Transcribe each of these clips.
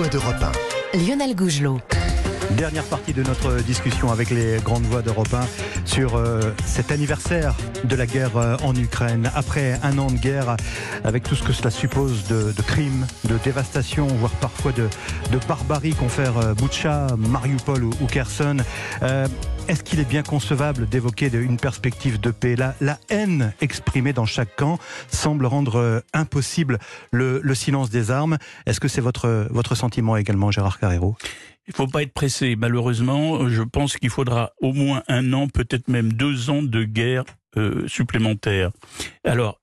voix d'Europe 1. Lionel Gougelot. Dernière partie de notre discussion avec les grandes voix d'Europe 1 sur euh, cet anniversaire de la guerre euh, en Ukraine. Après un an de guerre, avec tout ce que cela suppose de, de crimes, de dévastation, voire parfois de, de barbarie qu'ont fait euh, Butcha, Mariupol ou, ou Kherson. Est-ce qu'il est bien concevable d'évoquer une perspective de paix? La, la haine exprimée dans chaque camp semble rendre euh, impossible le, le silence des armes. Est-ce que c'est votre, votre sentiment également, Gérard Carrero Il faut pas être pressé. Malheureusement, je pense qu'il faudra au moins un an, peut-être même deux ans de guerre euh, supplémentaire. Alors,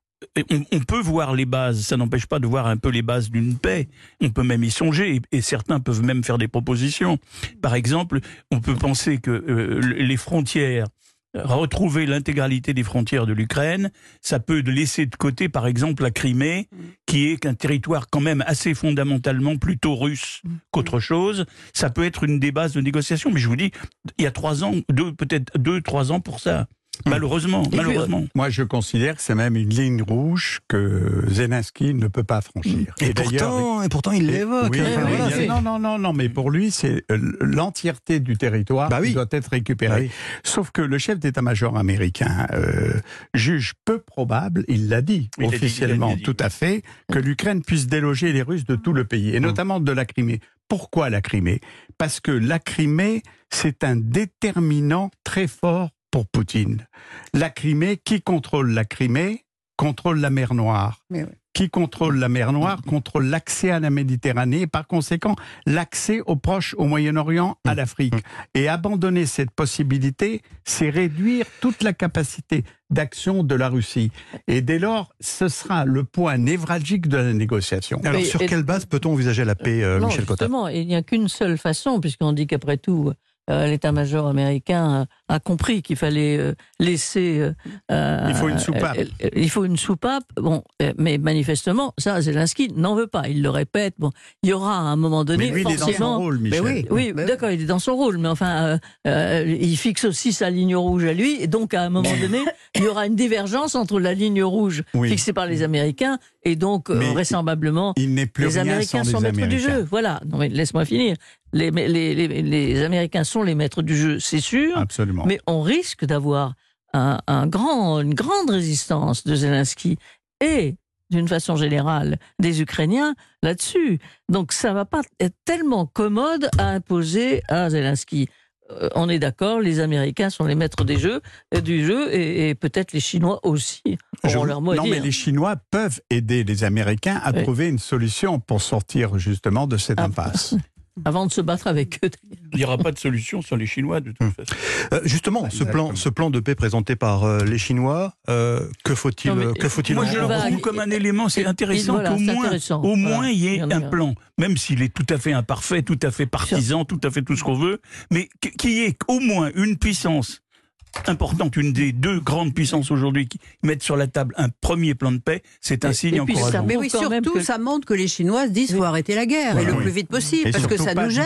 on, peut voir les bases, ça n'empêche pas de voir un peu les bases d'une paix. On peut même y songer, et, certains peuvent même faire des propositions. Par exemple, on peut penser que euh, les frontières, retrouver l'intégralité des frontières de l'Ukraine, ça peut laisser de côté, par exemple, la Crimée, qui est qu'un territoire quand même assez fondamentalement plutôt russe qu'autre chose. Ça peut être une des bases de négociation, mais je vous dis, il y a trois ans, peut-être deux, trois ans pour ça. Malheureusement, puis, malheureusement. Moi, je considère que c'est même une ligne rouge que Zelensky ne peut pas franchir. Et, pourtant, et pourtant, il l'évoque. oui, voilà, c'est- non, non, non, non, mais pour lui, c'est euh, l'entièreté du territoire Bah oui. qui doit être récupérée. Bah oui. Sauf que le chef d'état-major américain euh, juge peu probable, il l'a dit Il l'a dit, officiellement, dit. tout à fait, que l'Ukraine puisse déloger les Russes de tout le pays, et notamment de la Crimée. Pourquoi la Crimée? Parce que la Crimée, c'est un déterminant très fort pour Poutine. La Crimée, qui contrôle la Crimée, contrôle la mer Noire. Mais oui. Qui contrôle la mer Noire contrôle l'accès à la Méditerranée et par conséquent l'accès aux proches, au Moyen-Orient, à l'Afrique. Et abandonner cette possibilité, c'est réduire toute la capacité d'action de la Russie. Et dès lors, ce sera le point névralgique de la négociation. Alors, Mais- sur quelle base peut-on envisager la paix, euh, non, Michel Cotta justement, il n'y a qu'une seule façon, puisqu'on dit qu'après tout, euh, l'état-major américain a, a compris qu'il fallait euh, laisser. euh, euh, Il faut une soupape. euh, euh, il faut une soupape. Bon, euh, mais manifestement, ça, Zelensky n'en veut pas. Il le répète. Bon, il y aura à un moment donné Mais lui, il est dans son rôle, Michel. oui. Oui, oui. d'accord, il est dans son rôle, mais enfin, euh, euh, il fixe aussi sa ligne rouge à lui, et donc à un moment donné, il y aura une divergence entre la ligne rouge Oui. fixée par les Américains et donc euh, Mais vraisemblablement Il plus les Américains sont les maîtres du jeu. Voilà. Non mais laisse-moi finir. Les, les, les, les Américains sont les maîtres du jeu, c'est sûr. Absolument. Mais on risque d'avoir un, un grand, une grande résistance de Zelensky et d'une façon générale des Ukrainiens là-dessus. Donc ça va pas être tellement commode à imposer à Zelensky. Euh, on est d'accord, les Américains sont les maîtres des jeux, euh, du jeu et, et peut-être les Chinois aussi Je leur mot à non, mais les Chinois peuvent aider les Américains à Oui. trouver une solution pour sortir justement de cette Ah. impasse. Avant de se battre avec eux. Il n'y aura pas de solution sur les Chinois, de toute Hum. façon. Euh, Justement, ce plan, ce plan de paix présenté par euh, les Chinois, euh, que faut-il que faut-il Moi, en- je le retrouve comme un élément, c'est intéressant voilà, qu'au moins, intéressant. au moins, il y Il y ait un plan, même s'il est tout à fait imparfait, tout à fait partisan, tout à fait tout ce qu'on veut, mais qu- qu'il y ait au moins une puissance importante, une des deux grandes puissances aujourd'hui qui mettent sur la table un premier plan de paix, c'est un Et- signe et puis ça encourageant. Mais oui, surtout, que- ça montre que les Chinois se disent qu'il faut arrêter la guerre, et le Oui. plus vite possible, Et parce que ça nous gêne.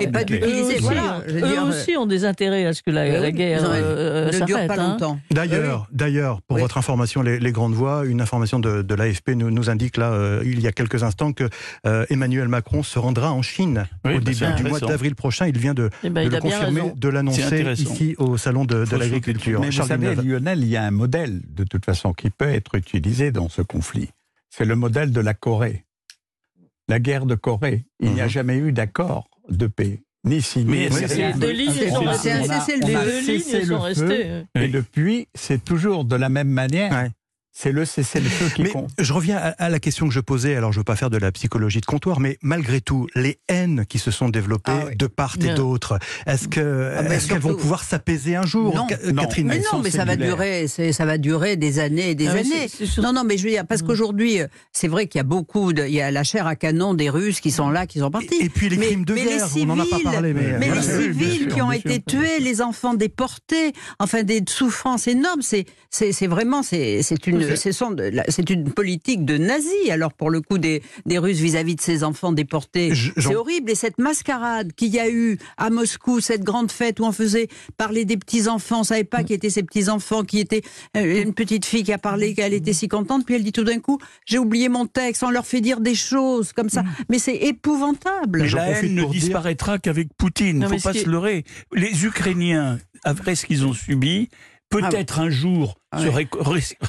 Et pas. Eux d'utiliser, voilà. eux dire, aussi ont des intérêts à ce que la, euh, la oui, guerre ont- euh, ne dure pas hein. longtemps. D'ailleurs, d'ailleurs, pour Oui. votre information, les, les grandes voix, une information de, de l'AFP nous, nous indique là, euh, il y a quelques instants, que euh, Emmanuel Macron se rendra en Chine Oui, au bah, début du mois d'avril prochain. Il vient de, Eh ben, le confirmer, de l'annoncer ici au salon de, de l'agriculture. Mais vous Charles savez, Villeneuve. Lionel, il y a un modèle, de toute façon, qui peut être utilisé dans ce conflit. C'est le modèle de la Corée. La guerre de Corée. Il n'y a Mhm. jamais eu d'accord de paix, ni signé. Oui, rien. Les deux lignes sont restées. Et Oui. depuis, c'est toujours de la même manière. Ouais. C'est le cessez-le-feu qui Mais compte. je reviens à, à la question que je posais. Alors, je veux pas faire de la psychologie de comptoir, mais malgré tout, les haines qui se sont développées Ah oui. de part et d'autre, est-ce Ah ben est-ce qu'elles vont pouvoir s'apaiser un jour, Non, non. Catherine Mais non, mais ça va durer, ça va durer des années et des Ah oui, années. Non, non, mais je veux dire, parce Mm. qu'aujourd'hui, euh, c'est vrai qu'il y a beaucoup, de, il y a la chair à canon des Russes qui sont là, qui sont partis. Et, et puis les Mais- crimes de mais guerre, les on n'en a pas parlé, mais, Mais voilà. les civils sûr, qui ont été sûr. tués, les enfants déportés, enfin des souffrances énormes, c'est c'est c'est vraiment c'est c'est une la- c'est une politique de nazi. Alors pour le coup des, des Russes vis-à-vis de ces enfants déportés, c'est horrible. Et cette mascarade qu'il y a eu à Moscou, cette grande fête où on faisait parler des petits enfants, on savait pas qui étaient ces petits enfants, qui étaient euh, une petite fille qui a parlé qu'elle était si contente, puis elle dit tout d'un coup j'ai oublié mon texte. On leur fait dire des choses comme ça, mais c'est épouvantable. Mais la haine ne dire- disparaîtra qu'avec Poutine. Il ne faut pas se leurrer. Les Ukrainiens, après ce qu'ils ont subi, peut-être un jour Ah se ré-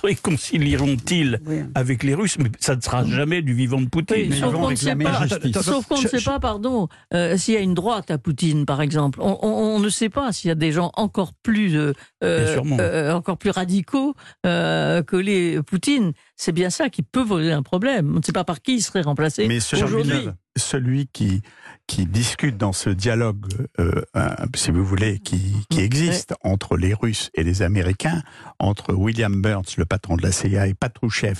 réconcilieront-ils Oui. avec les Russes, mais ça ne sera jamais du vivant de Poutine. Mais sauf qu'on ne sait pas, sauf qu'on ne Je- sait je- pas, pardon, euh, s'il y a une droite à Poutine, par exemple. On, on- on ne sait pas s'il y a des gens encore plus, euh, euh, euh, encore plus radicaux euh, que les Poutine. C'est bien ça qui peut poser un problème. On ne sait pas par qui il serait remplacé Mais celui, aujourd'hui. celui qui, qui discute dans ce dialogue, euh, si vous voulez, qui, qui existe entre les Russes et les Américains, entre William Burns, le patron de la CIA, et Patrouchev,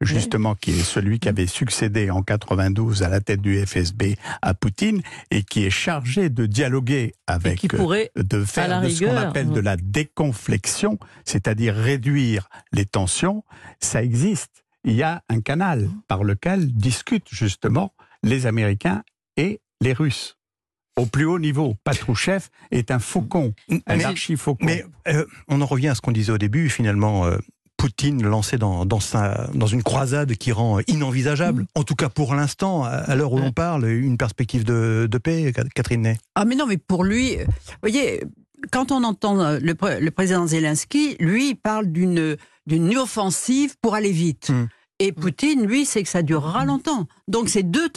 justement, qui est celui qui avait succédé en 92 à la tête du FSB à Poutine, et qui est chargé de dialoguer Et avec qui pourrait, de faire ce qu'on appelle de la déconflexion, c'est-à-dire réduire les tensions, ça existe. Il y a un canal par lequel discutent justement les Américains et les Russes. Au plus haut niveau, Patrouchev est un faucon, un archi-faucon. Mais euh, on en revient à ce qu'on disait au début, finalement. euh, Poutine lancé dans, dans, sa, dans une croisade qui rend inenvisageable, en tout cas pour l'instant, à, l'heure où l'on parle, une perspective de, de paix, Catherine Ney? Ah mais non, mais pour lui, euh, vous voyez, quand on entend euh, le, pré- le président Zelensky, lui, il parle d'une d'une offensive pour aller vite. Mm. Et Poutine, lui, c'est que ça durera longtemps. Donc c'est deux,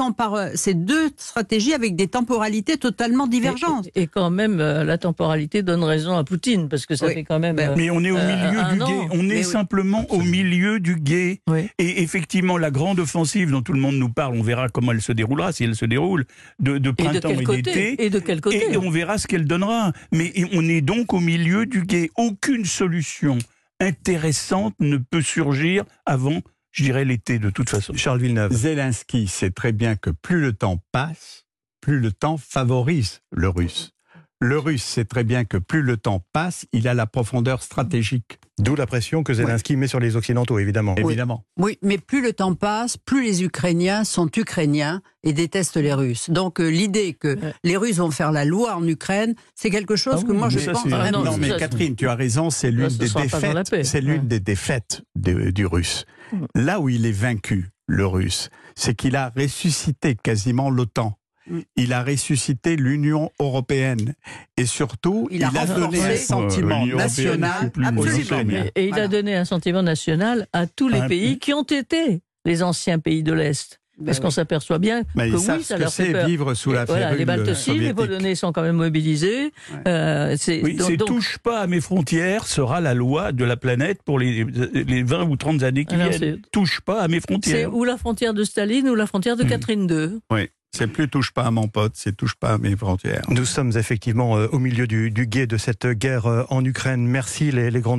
stratégies avec des temporalités totalement divergentes. Et, et quand même, euh, la temporalité donne raison à Poutine, parce que ça Oui. fait quand même. Ben, euh, Mais on est au Euh, milieu du guet. On Mais est oui. simplement au milieu du guet. oui. Et effectivement, la grande offensive dont tout le monde nous parle, on verra comment elle se déroulera, si elle se déroule, de, de printemps et d'été. Et de quel côté Et on verra ce qu'elle donnera. Mais on est donc au milieu du guet. Aucune solution intéressante ne peut surgir avant, je dirais, l'été de toute façon. Charles Villeneuve. Zelensky sait très bien que plus le temps passe, plus le temps favorise le russe. Le russe sait très bien que plus le temps passe, il a la profondeur stratégique, D'où la pression que Zelensky met sur les Occidentaux, évidemment. évidemment. Oui, mais plus le temps passe, plus les Ukrainiens sont ukrainiens et détestent les Russes. Donc euh, l'idée que Ouais. les Russes vont faire la loi en Ukraine, c'est quelque chose Ah que oui, moi je ça, pense Ah vraiment. non, Non, mais ça- Catherine, tu as raison, c'est l'une des défaites. paix. C'est l'une Ouais. des défaites de- du russe. Là où il est vaincu, le russe, c'est qu'il a ressuscité quasiment l'OTAN. Mm. Il a ressuscité l'Union européenne et surtout, Il a renforcé- donné un sentiment national c'est Absolument. Et, il a donné un sentiment national à tous les Un pays qui ont été les anciens pays de l'Est. Parce Ben qu'on oui. s'aperçoit bien Mais que oui, ce ça que leur fait c'est peur. vivre sous la voilà, les Baltes aussi, les. Polonais sont quand même mobilisés. Euh, c'est Oui, donc- c'est donc- touche pas à mes frontières sera la loi de la planète pour les, les 20 ou 30 années qui Alors, viennent. c'est- Touche pas à mes c'est frontières. ou la frontière de Staline ou la frontière de Hmm. Catherine II. Oui, c'est plus touche pas à mon pote, c'est touche pas à mes frontières. Nous sommes effectivement euh, au milieu du, du guet de cette guerre euh, en Ukraine. Merci les, les grandes